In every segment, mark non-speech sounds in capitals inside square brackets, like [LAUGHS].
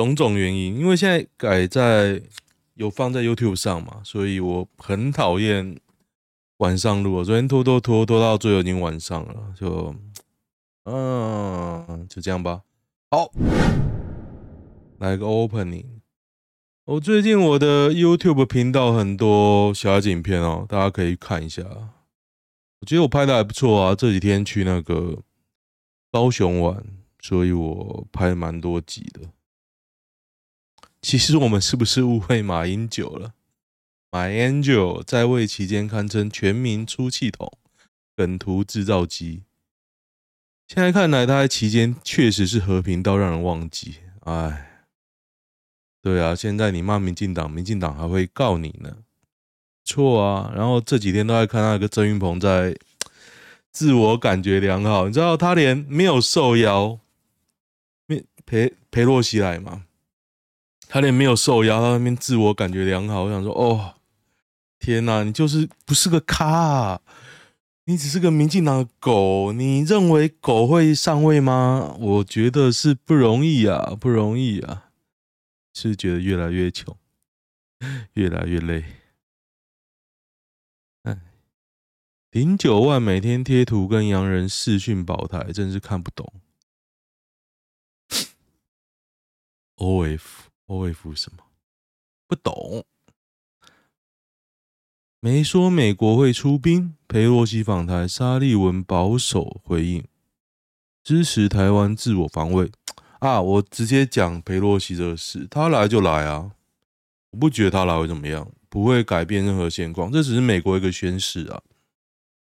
种种原因，因为现在改在有放在 YouTube 上嘛，所以我很讨厌晚上录。昨天拖拖拖拖到最后已经晚上了，就嗯，就这样吧。好，来个 Opening。我最近我的 YouTube 频道很多小孩子影片哦，大家可以看一下。我觉得我拍的还不错啊，这几天去那个高雄玩，所以我拍蛮多集的。其实我们是不是误会马英九了？马英九在位期间堪称全民出气筒、梗图制造机。现在看来，他在期间确实是和平到让人忘记。哎，对啊，现在你骂民进党，民进党还会告你呢。错啊，然后这几天都在看那个郑云鹏在自我感觉良好，你知道他连没有受邀，没裴裴洛西来吗？他连没有受压，他那边自我感觉良好。我想说，哦，天哪，你就是不是个咖啊，你只是个民进党的狗，你认为狗会上位吗？我觉得是不容易啊，不容易啊，是觉得越来越穷，越来越累。哎零九万每天贴图跟洋人视讯保台，真是看不懂。O F O F 什么？不懂。没说美国会出兵。裴洛西访台，沙利文保守回应，支持台湾自我防卫。啊，我直接讲裴洛西这个事，他来就来啊，我不觉得他来会怎么样，不会改变任何现况，这只是美国一个宣示啊。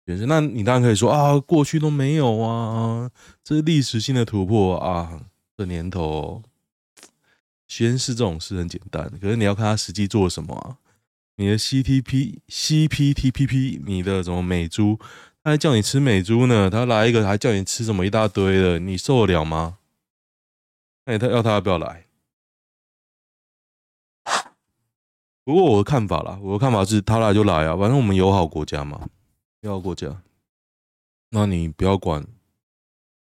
那你当然可以说啊，过去都没有啊，这是历史性的突破啊。这年头宣誓这种事很简单，可是你要看他实际做什么啊。你的 CTP、CPTPP，你的什么美猪，他还叫你吃美猪呢，他来一个还叫你吃什么一大堆的，你受得了吗？那他要他要不要来？不过我的看法啦，我的看法是他来就来啊，反正我们友好国家嘛。友好国家，那你不要管。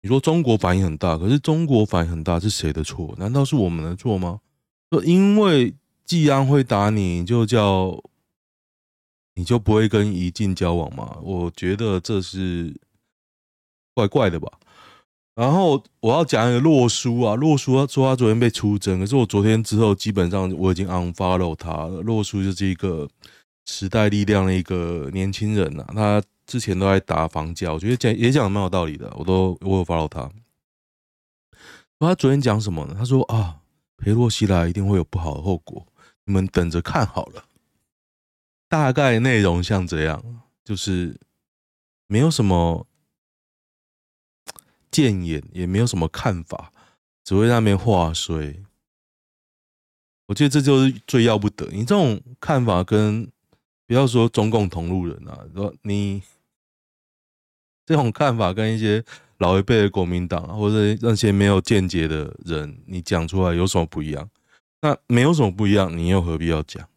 你说中国反应很大，可是中国反应很大是谁的错？难道是我们的错吗？因为季安会打你，就叫你就不会跟怡静交往吗？我觉得这是怪怪的吧。然后我要讲一个洛书啊，洛书他说他昨天被出征，可是我昨天之后基本上我已经 unfollow 他了。洛书就是一个时代力量的一个年轻人啊，他。之前都在打房价，我觉得讲也讲的蛮有道理的，我都我有 follow 他。他昨天讲什么呢？他说啊，裴洛西来一定会有不好的后果，你们等着看好了。大概内容像这样，就是没有什么建言，也没有什么看法，只会在那边话衰。我觉得这就是最要不得，你这种看法跟不要说中共同路人啊，说你。这种看法跟一些老一辈的国民党啊，或者那些没有见解的人，你讲出来有什么不一样？那没有什么不一样，你又何必要讲？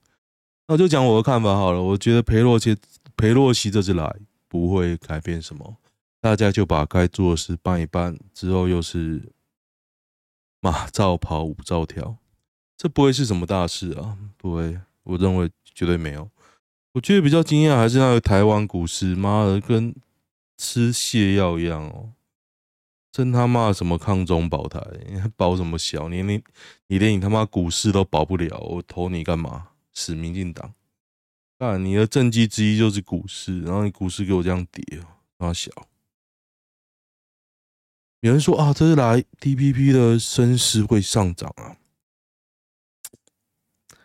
那就讲我的看法好了。我觉得裴洛西裴洛西这次来不会改变什么，大家就把该做的事办一办，之后又是马照跑，舞照跳，这不会是什么大事啊，不会，我认为绝对没有。我觉得比较惊讶还是那个台湾股市，妈的跟。吃泻药一样哦，真他妈什么抗中保台，保什么小？你连你连你他妈股市都保不了，我投你干嘛？死民进党！啊，你的政绩之一就是股市，然后你股市给我这样跌，他妈小。有人说啊，这是来 TPP 的升势会上涨啊。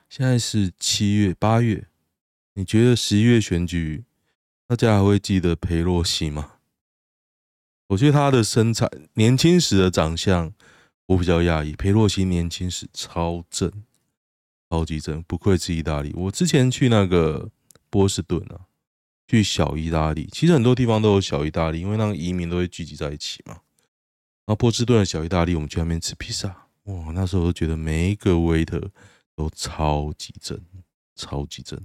现在是七月八月，你觉得十一月选举？大家还会记得裴洛西吗？我觉得他的身材、年轻时的长相，我比较讶异。裴洛西年轻时超正，超级正，不愧是意大利。我之前去那个波士顿啊，去小意大利，其实很多地方都有小意大利，因为那个移民都会聚集在一起嘛。然后波士顿的小意大利，我们去那边吃披萨，哇，那时候我觉得每一个 waiter 都超级正，超级正。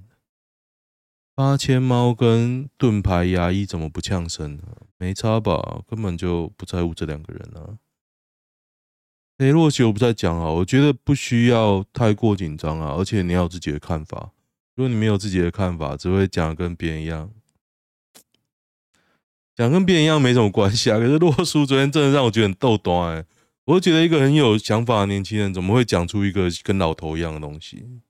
八千猫跟盾牌牙医怎么不呛声呢？没差吧？根本就不在乎这两个人啊。裴洛西我不再讲啊，我觉得不需要太过紧张啊，而且你要有自己的看法。如果你没有自己的看法，只会讲跟别人一样，讲跟别人一样没什么关系啊。可是洛书昨天真的让我觉得很逗短哎，我觉得一个很有想法的年轻人怎么会讲出一个跟老头一样的东西？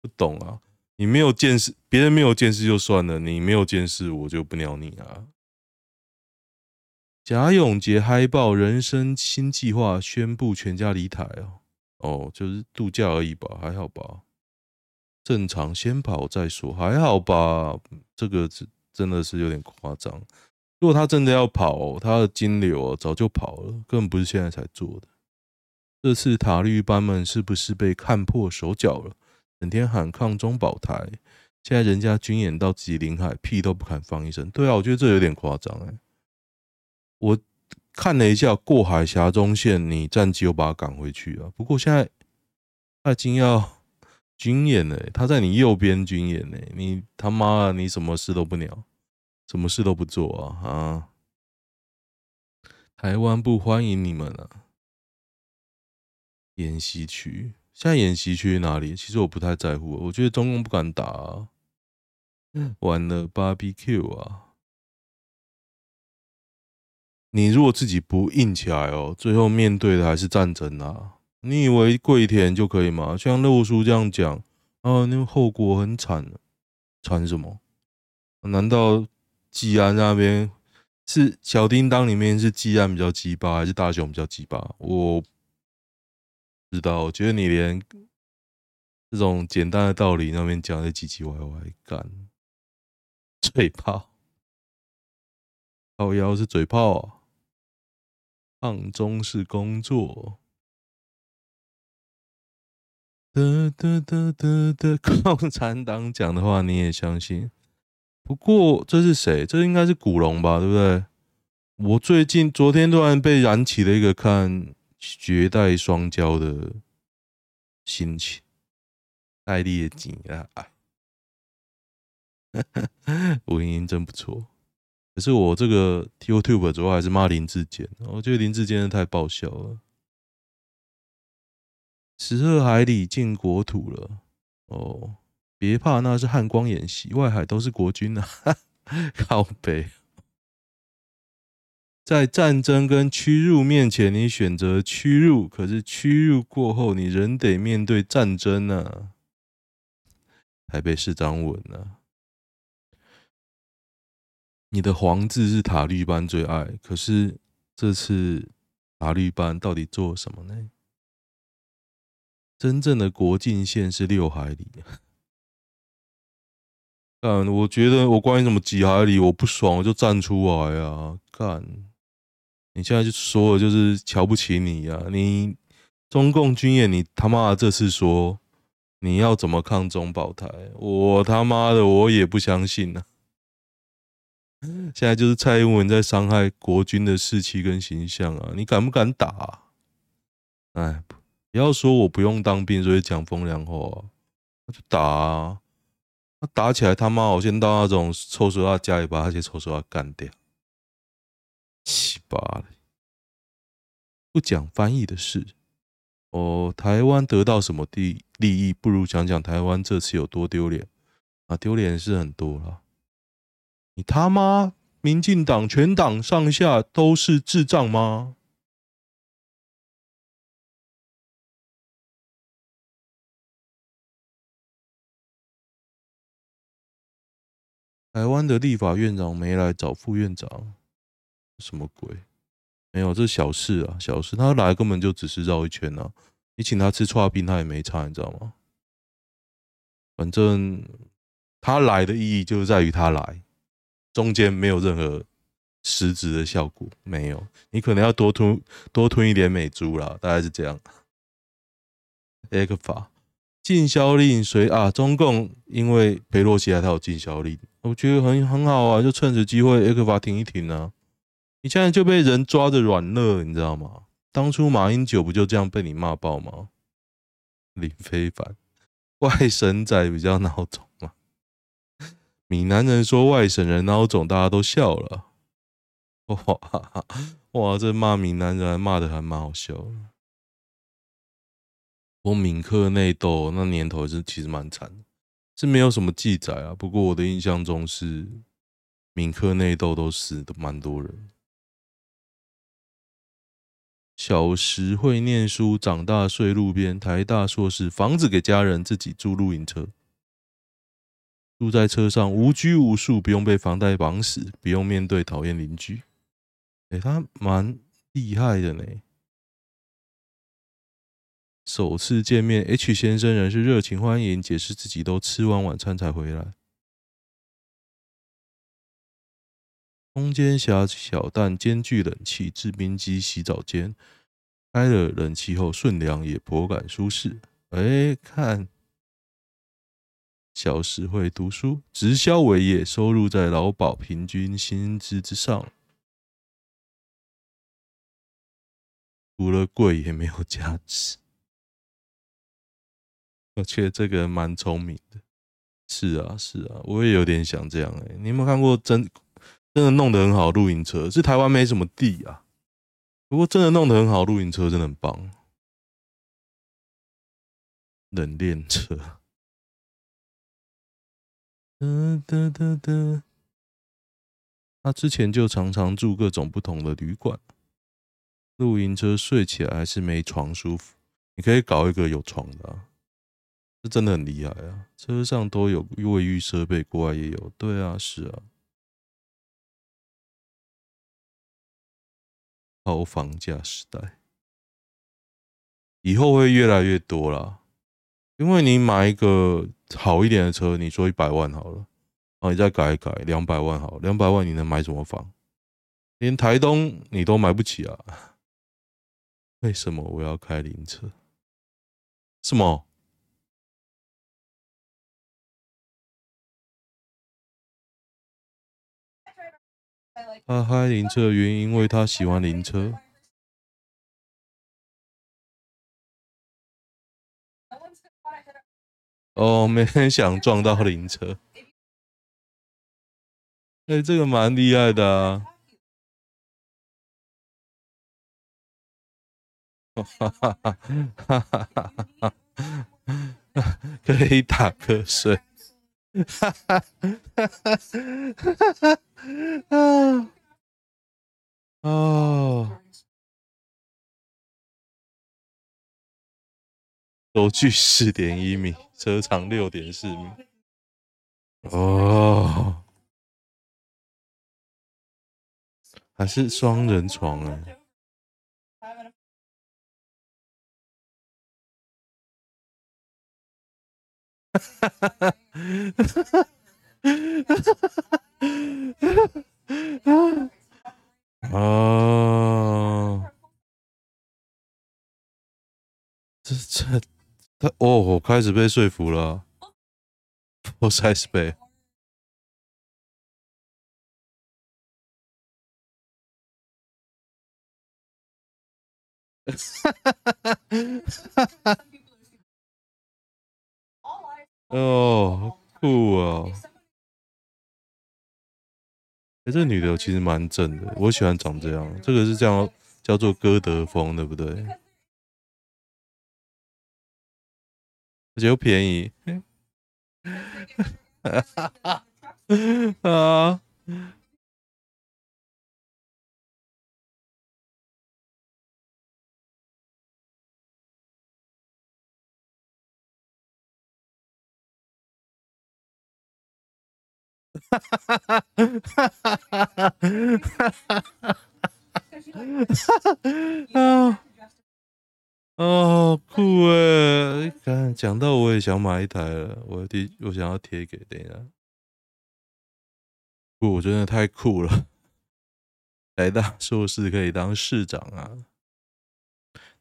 不懂啊。你没有见识，别人没有见识就算了，你没有见识，我就不鸟你啊！贾永杰嗨爆人生新计划，宣布全家离台哦哦，就是度假而已吧，还好吧？正常先跑再说，还好吧？这个是真的是有点夸张。如果他真的要跑，他的金流早就跑了，根本不是现在才做的。这次塔绿班们是不是被看破手脚了？整天喊抗中保台，现在人家军演到自己领海，屁都不敢放一声。对啊，我觉得这有点夸张哎。我看了一下过海峡中线，你战机又把他赶回去啊。不过现在他已经要军演了，他在你右边军演呢，你他妈的你什么事都不鸟，什么事都不做啊啊！台湾不欢迎你们，啊，演习区。现在演习去哪里？其实我不太在乎。我觉得中共不敢打啊，完了 BBQ 啊！你如果自己不硬起来哦，最后面对的还是战争啊！你以为跪舔就可以吗？像六叔这样讲啊，那个后果很惨，惨什么？难道吉安那边是小叮当里面是吉安比较鸡巴，还是大雄比较鸡巴？我。知道，我觉得你连这种简单的道理那边讲的唧唧歪歪，干 [LAUGHS] 嘴炮，靠腰是嘴炮啊，抗中是工作，得得得得得，[LAUGHS] 共产党讲的话你也相信？不过这是谁？这应该是古龙吧，对不对？我最近昨天突然被燃起了一个看。绝代双骄的心情，爱丽的景啊，我音 [LAUGHS] [LAUGHS] 音真不错。可是我这个 YouTube 主要还是骂林志坚，我觉得林志坚太爆笑了。十二海里进国土了，哦，别怕，那是汉光演习，外海都是国军啊，[LAUGHS] 靠北。在战争跟屈辱面前，你选择屈辱；可是屈辱过后，你仍得面对战争呢、啊。台北市长稳了，你的黄字是塔绿班最爱，可是这次塔绿班到底做什么呢？真正的国境线是六海里。干，我觉得我关于什么几海里，我不爽，我就站出来啊！干。你现在就说了，就是瞧不起你呀、啊！你中共军演，你他妈的这次说你要怎么抗中保台？我他妈的我也不相信呢、现在就是蔡英文在伤害国军的士气跟形象啊！你敢不敢打、啊？哎，不要说我不用当兵，所以讲风凉话，那就打啊！那打起来他妈，我先到那种臭手套家里把那些臭手套干掉。七八了，不讲翻译的事哦。台湾得到什么利利益？不如讲讲台湾这次有多丢脸啊！丢脸是很多了。你他妈，民进党全党上下都是智障吗？台湾的立法院长没来找副院长。什么鬼？没有，这是小事啊，小事。他来根本就只是绕一圈啊。你请他吃剉冰，他也没差，你知道吗？反正他来的意义就是在于他来，中间没有任何实质的效果，没有。你可能要多吞多吞一点美猪啦，大概是这样。ECFA 禁销令谁啊？中共因为裴洛西来，他有禁销令，我觉得很很好啊，就趁此机会 ECFA 停一停啊。你现在就被人抓着软肋，你知道吗？当初马英九不就这样被你骂爆吗？林非凡，外省仔比较孬种嘛。闽南人说外省人孬种，大家都笑了。哇哈哈，[LAUGHS] 哇，这骂闽南人骂得还蛮好笑的。我闽客内斗那年头是其实蛮惨的，是没有什么记载啊。不过我的印象中是闽客内斗都死的蛮多人。小时会念书，长大睡路边。台大硕士，房子给家人，自己住露营车。住在车上，无拘无束，不用被房贷绑死，不用面对讨厌邻居。哎、他蛮厉害的呢。首次见面，H 先生仍是热情欢迎，解释自己都吃完晚餐才回来。空间狭小，但兼具冷气、制冰机、洗澡间。开了冷气后，顺凉也颇感舒适。哎，看，小时会读书，直销为业，收入在劳保平均薪资之上。除了贵，也没有价值。而且这个人蛮聪明的。是啊，是啊，我也有点想这样。哎，你有没有看过真？真的弄得很好，露营车是台湾没什么地啊。不过真的弄得很好，露营车真的很棒。冷链车，哒哒哒哒。他之前就常常住各种不同的旅馆。露营车睡起来还是没床舒服，你可以搞一个有床的啊，这真的很厉害啊！车上都有卫浴设备，国外也有。对啊，是啊。高房价时代，以后会越来越多啦。因为你买一个好一点的车，你说一百万好了，然后你再改一改，两百万好，两百万你能买什么房？连台东你都买不起啊！为什么我要开灵车？什么？他开灵车的原因，因为他喜欢灵车。哦，没人想撞到灵车。哎，这个蛮厉害的啊！哈哈哈哈哈哈！可以打瞌睡。哈哈哈哈哈！啊！哦，轴距四点一米，车长六点四米。哦，还是双人床哎。哈哈哈哈哈！哈哈哈哈哈！哈哈哈！啊！这这他哦，我开始被说服了。我才是被。哈哈哈哈哈！哈。哦，酷哦！哎，这女的其实蛮正的，我喜欢长这样。这个是这样叫做歌德风，对不对？而且又便宜。[LAUGHS] [LAUGHS] 啊！哈哈哈哈哈！哈哈哈哈哈！哈哈哈哈！哦，酷诶！刚讲到我也想买一台了，我贴我想要贴给等一下。不，我真的太酷了！台大硕士可以当市长啊！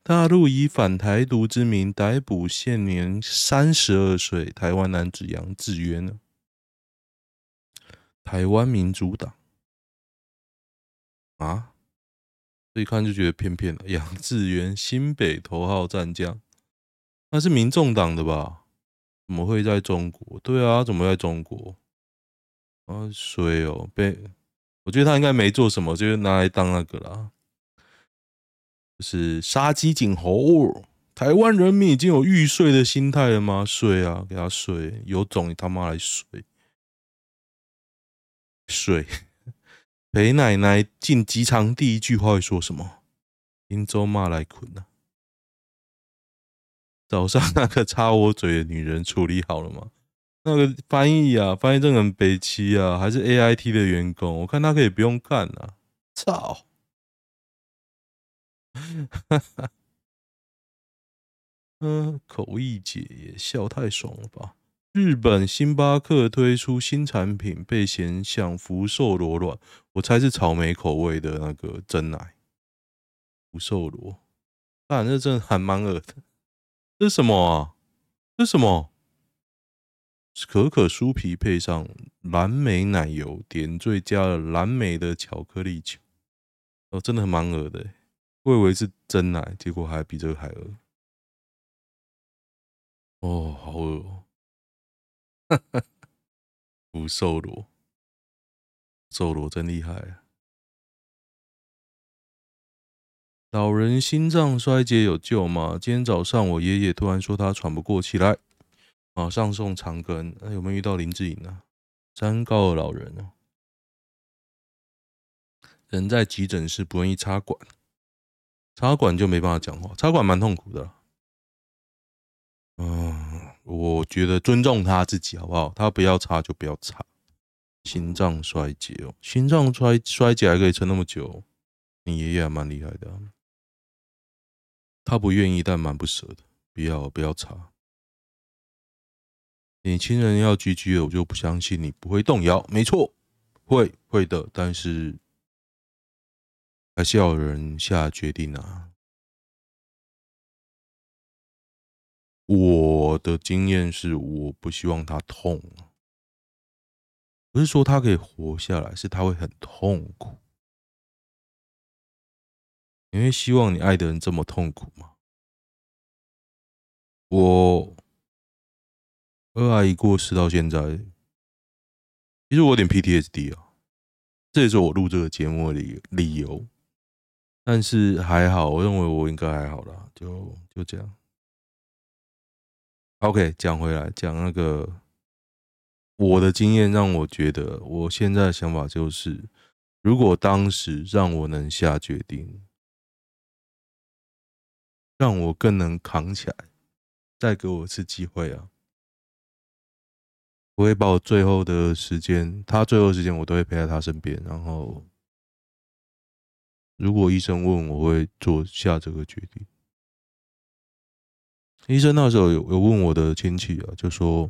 大陆以反台独之名逮捕现年三十二岁台湾男子杨志渊。台湾民主党啊，这一看就觉得骗骗了。杨智渊，新北头号战将，那是民众党的吧？怎么会在中国？对啊，怎么在中国？啊，衰哦，被我觉得他应该没做什么，就是拿来当那个啦，就是杀鸡儆猴，台湾人民已经有欲睡的心态了吗？睡啊，给他睡，有种你他妈来睡，睡。[LAUGHS] 陪奶奶进机场第一句话会说什么？林州骂来困呐。早上那个插我嘴的女人处理好了吗？那个翻译啊，翻译这个很北七啊，还是 AIT 的员工？我看他可以不用干啊！操！[LAUGHS] 嗯，口译姐也笑太爽了吧？日本星巴克推出新产品，被嫌像福寿螺卵，我猜是草莓口味的那个真奶。福寿螺，啊，那真的还蛮恶的。这是什么啊？这是什么？可可酥皮配上蓝莓奶油，点缀加了蓝莓的巧克力球。哦，真的很蛮恶的、我以为是真奶，结果还比这个还恶。哦，好恶哦！[LAUGHS] 哈哈，福寿螺，寿螺真厉害啊！老人心脏衰竭有救吗？今天早上我爷爷突然说他喘不过气来，马上送长庚。那有没有遇到林志颖啊？三高老人哦，人在急诊室不愿意插管，插管就没办法讲话，插管蛮痛苦的。嗯，我觉得尊重他自己好不好？他不要插就不要插。心脏衰竭哦，心脏衰衰竭还可以撑那么久，你爷爷还蛮厉害的。他不愿意，但蛮不舍的。不要，不要插。你亲人要居居了，我就不相信你不会动摇。没错，会会的，但是还是要有人下决定啊。我的经验是，我不希望他痛，不是说他可以活下来，是他会很痛苦。你会希望你爱的人这么痛苦吗？我二阿姨过世到现在，其实我有点 PTSD 啊，这也是我录这个节目的理由。但是还好，我认为我应该还好啦，就就这样。OK，讲回来，讲那个我的经验，让我觉得我现在的想法就是，如果当时让我能下决定。让我更能扛起来，再给我一次机会啊！我会把我最后的时间，他最后时间，我都会陪在他身边。然后，如果医生问，我会做下这个决定。医生那时候有有问我的亲戚啊，就说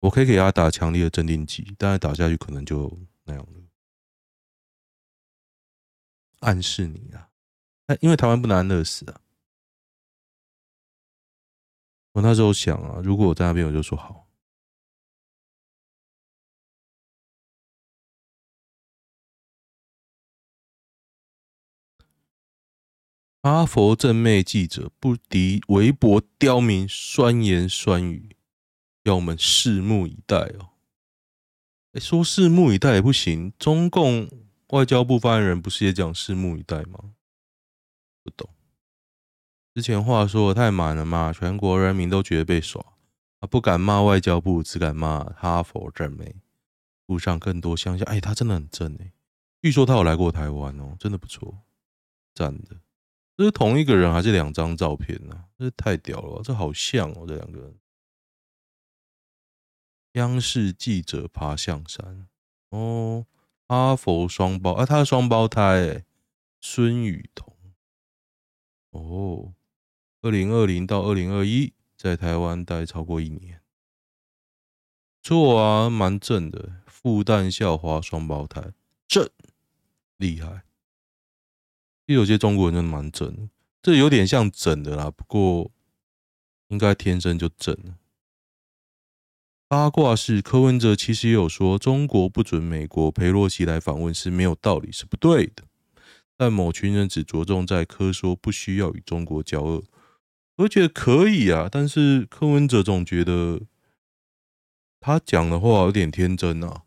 我可以给他打强力的镇定剂，但是打下去可能就那样了，暗示你啊，因为台湾不能安乐死啊。我那时候想啊，如果我在那边，我就说好。哈佛正妹记者不敌微博刁民酸言酸语，要我们拭目以待哦。哎，说拭目以待也不行，中共外交部发言人不是也讲拭目以待吗？不懂。之前话说的太满了嘛，全国人民都觉得被耍，啊，不敢骂外交部，只敢骂哈佛正妹。路上更多乡下，哎，他真的很正哎，据说他有来过台湾哦，真的不错，赞的。这是同一个人还是两张照片呢？这太屌了，这好像哦，这两个人。央视记者爬象山哦，哈佛双胞啊，他的双胞胎，孙雨桐哦。二零二零到二零二一，在台湾待超过一年，错啊，蛮正的。复旦校花双胞胎，正厉害。有些中国人真的蛮正，这有点像整的啦，不过应该天生就正了。八卦是柯文哲其实也有说，中国不准美国陪洛西来访问是没有道理，是不对的。但某群人只着重在柯说不需要与中国交恶。我觉得可以啊，但是柯文哲总觉得他讲的话有点天真啊。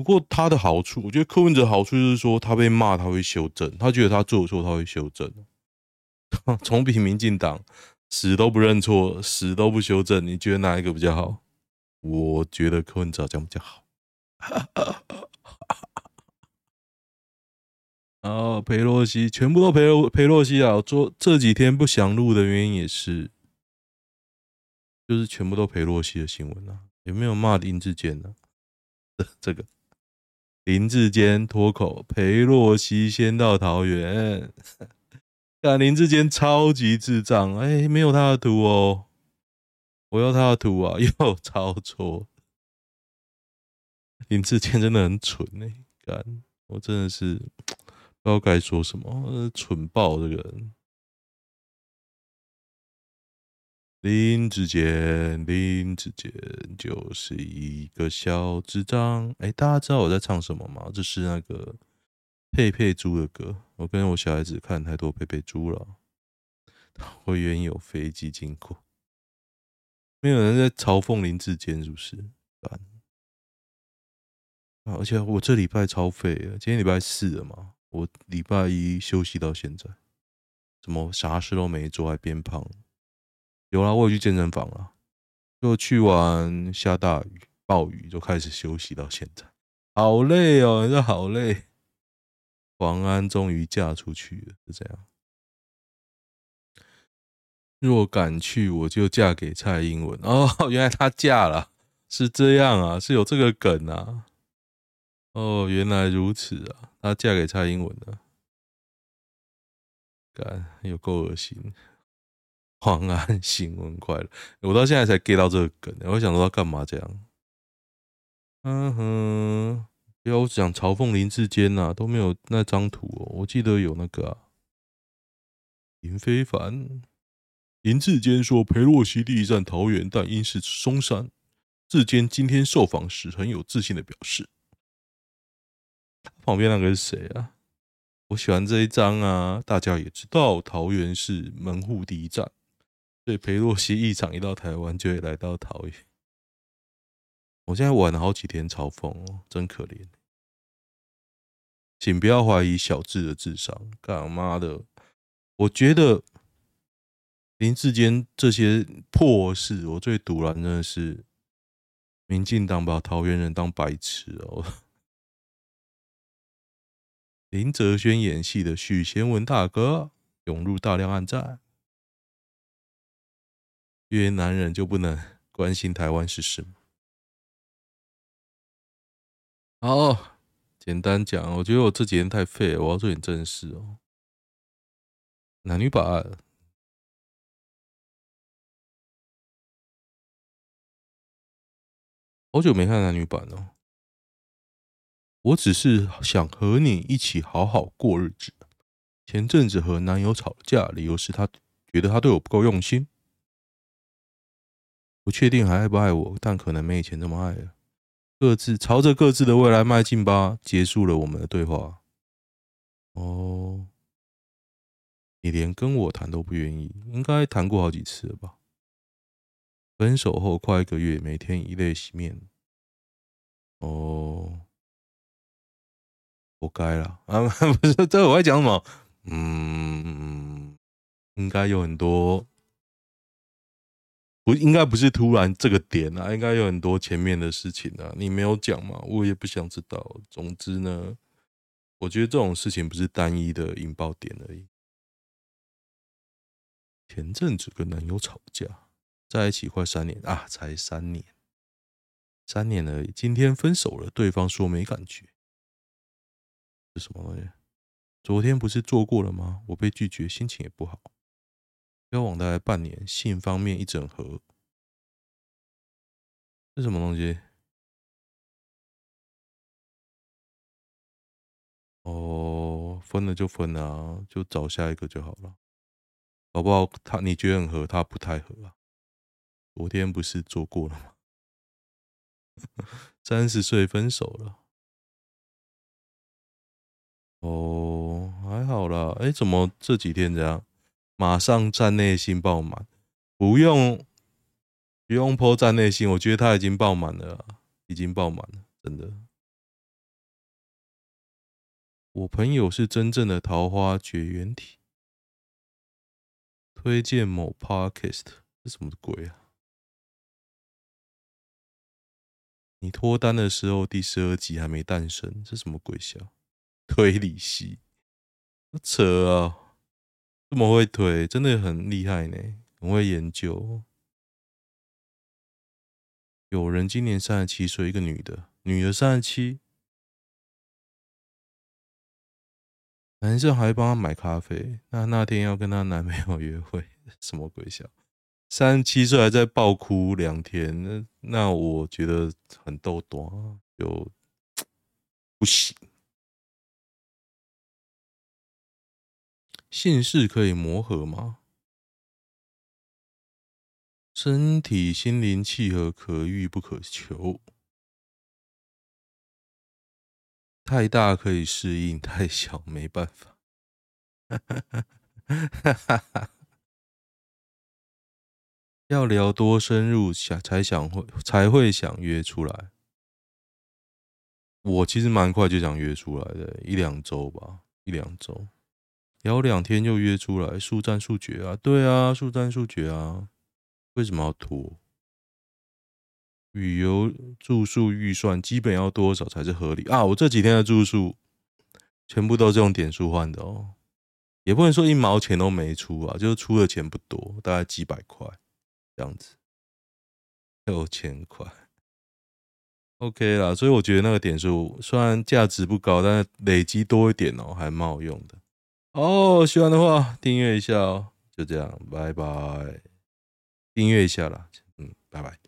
不过他的好处，我觉得柯文哲好处就是说，他被骂他会修正，他觉得他做错他会修正。[LAUGHS] 总比民进党死都不认错，死都不修正，你觉得哪一个比较好？我觉得柯文哲这样比较好。[LAUGHS] 然后，裴洛西全部都裴洛裴洛西啊！做这几天不想录的原因也是，就是全部都裴洛西的新闻啊。有没有骂林志坚呢？这 [LAUGHS] 这个林志坚脱口，裴洛西先到桃园，[LAUGHS] 但林志坚超级智障，哎，没有他的图哦，我要他的图啊，[LAUGHS] 又抄错。林志坚真的很蠢哎，干，我真的是 [TSK] 不知道该说什么，蠢爆这个人。林志杰，林志杰就是一个小智障。哎、大家知道我在唱什么吗？这是那个佩佩猪的歌。我跟我小孩子看太多佩佩猪了。我以为有飞机经过，没有人在嘲讽林志坚，是不是？啊，而且我这礼拜超废了，今天礼拜四了嘛，我礼拜一休息到现在，怎么啥事都没做，还变胖？有啦，我有去健身房了，就去完下大雨暴雨就开始休息到现在，好累哦，真的好累。黄安终于嫁出去了，是这样。若敢去，我就嫁给蔡英文。哦，原来她嫁了，是这样啊，是有这个梗啊。哦，原来如此啊，她嫁给蔡英文了，干，有够恶心。黄安新闻快乐，[LAUGHS] 我到现在才 get 到这个梗，我想说他干嘛这样？嗯哼，不要讲嘲讽林志坚呐，都没有那张图哦。我记得有那个、啊、林非凡，林志坚说裴洛西第一站桃园，但因是松山。志坚今天受访时很有自信的表示，他旁边那个是谁啊？我喜欢这一张啊，大家也知道桃园是门户第一站。所以裴洛西议长一到台湾就会来到桃园。我现在玩了好几天嘲讽哦，真可怜。请不要怀疑小智的智商，干妈的！我觉得林志坚这些破事，我最赌烂真的是民进党把桃园人当白痴哦。林哲轩演戏的许贤文大哥涌入大量暗赞。因为男人就不能关心台湾是什么？好，简单讲，我觉得我这几天太废了，我要做点正事哦。男女版，好久没看男女版了。我只是想和你一起好好过日子。前阵子和男友吵架，理由是他觉得他对我不够用心。不确定还爱不爱我，但可能没以前那么爱了。各自朝着各自的未来迈进吧。结束了我们的对话。哦，你连跟我谈都不愿意，应该谈过好几次了吧？分手后快一个月，每天以泪洗面。哦，活该了啊！[LAUGHS] 不是，这我在讲什么？嗯，应该有很多。不应该不是突然这个点啊，应该有很多前面的事情啊，你没有讲嘛，我也不想知道。总之呢，我觉得这种事情不是单一的引爆点而已。前阵子跟男友吵架，在一起快三年啊，才三年，三年而已。今天分手了，对方说没感觉，是什么东西？昨天不是做过了吗？我被拒绝，心情也不好。交往大概半年，性方面一整合，是什么东西？哦，分了就分了啊，就找下一个就好了，好不好？他你觉得很合，他不太合啊。昨天不是做过了吗？三十岁分手了。哦，还好啦。哎，怎么这几天这样？马上站内心爆满，不用不用破站内心，我觉得他已经爆满了，已经爆满了，真的。我朋友是真正的桃花绝缘体，推荐某 podcast，这什么鬼啊？你脱单的时候，第十二集还没诞生，这什么鬼笑？推理系，扯啊！这么会推，真的很厉害呢，很会研究。有人今年三十七岁，一个女的，女的三十七，男生还帮她买咖啡。那那天要跟她男朋友约会，[LAUGHS] 什么鬼笑？三十七岁还在爆哭两天，那那我觉得很逗短，就不行。姓氏可以磨合吗？身体、心灵契合，可遇不可求。太大可以适应，太小没办法。[LAUGHS] 要聊多深入，想才想会才会想约出来。我其实蛮快就想约出来的，一两周吧，一两周。聊两天就约出来，速战速决啊！对啊，速战速决啊！为什么要拖？旅游住宿预算基本要多少才是合理啊？我这几天的住宿全部都是用点数换的哦，也不能说一毛钱都没出啊，就是出的钱不多，大概几百块这样子，六千块，OK 啦。所以我觉得那个点数虽然价值不高，但是累积多一点哦，还蛮好用的。哦，喜欢的话订阅一下哦，就这样，拜拜。订阅一下啦，嗯，拜拜。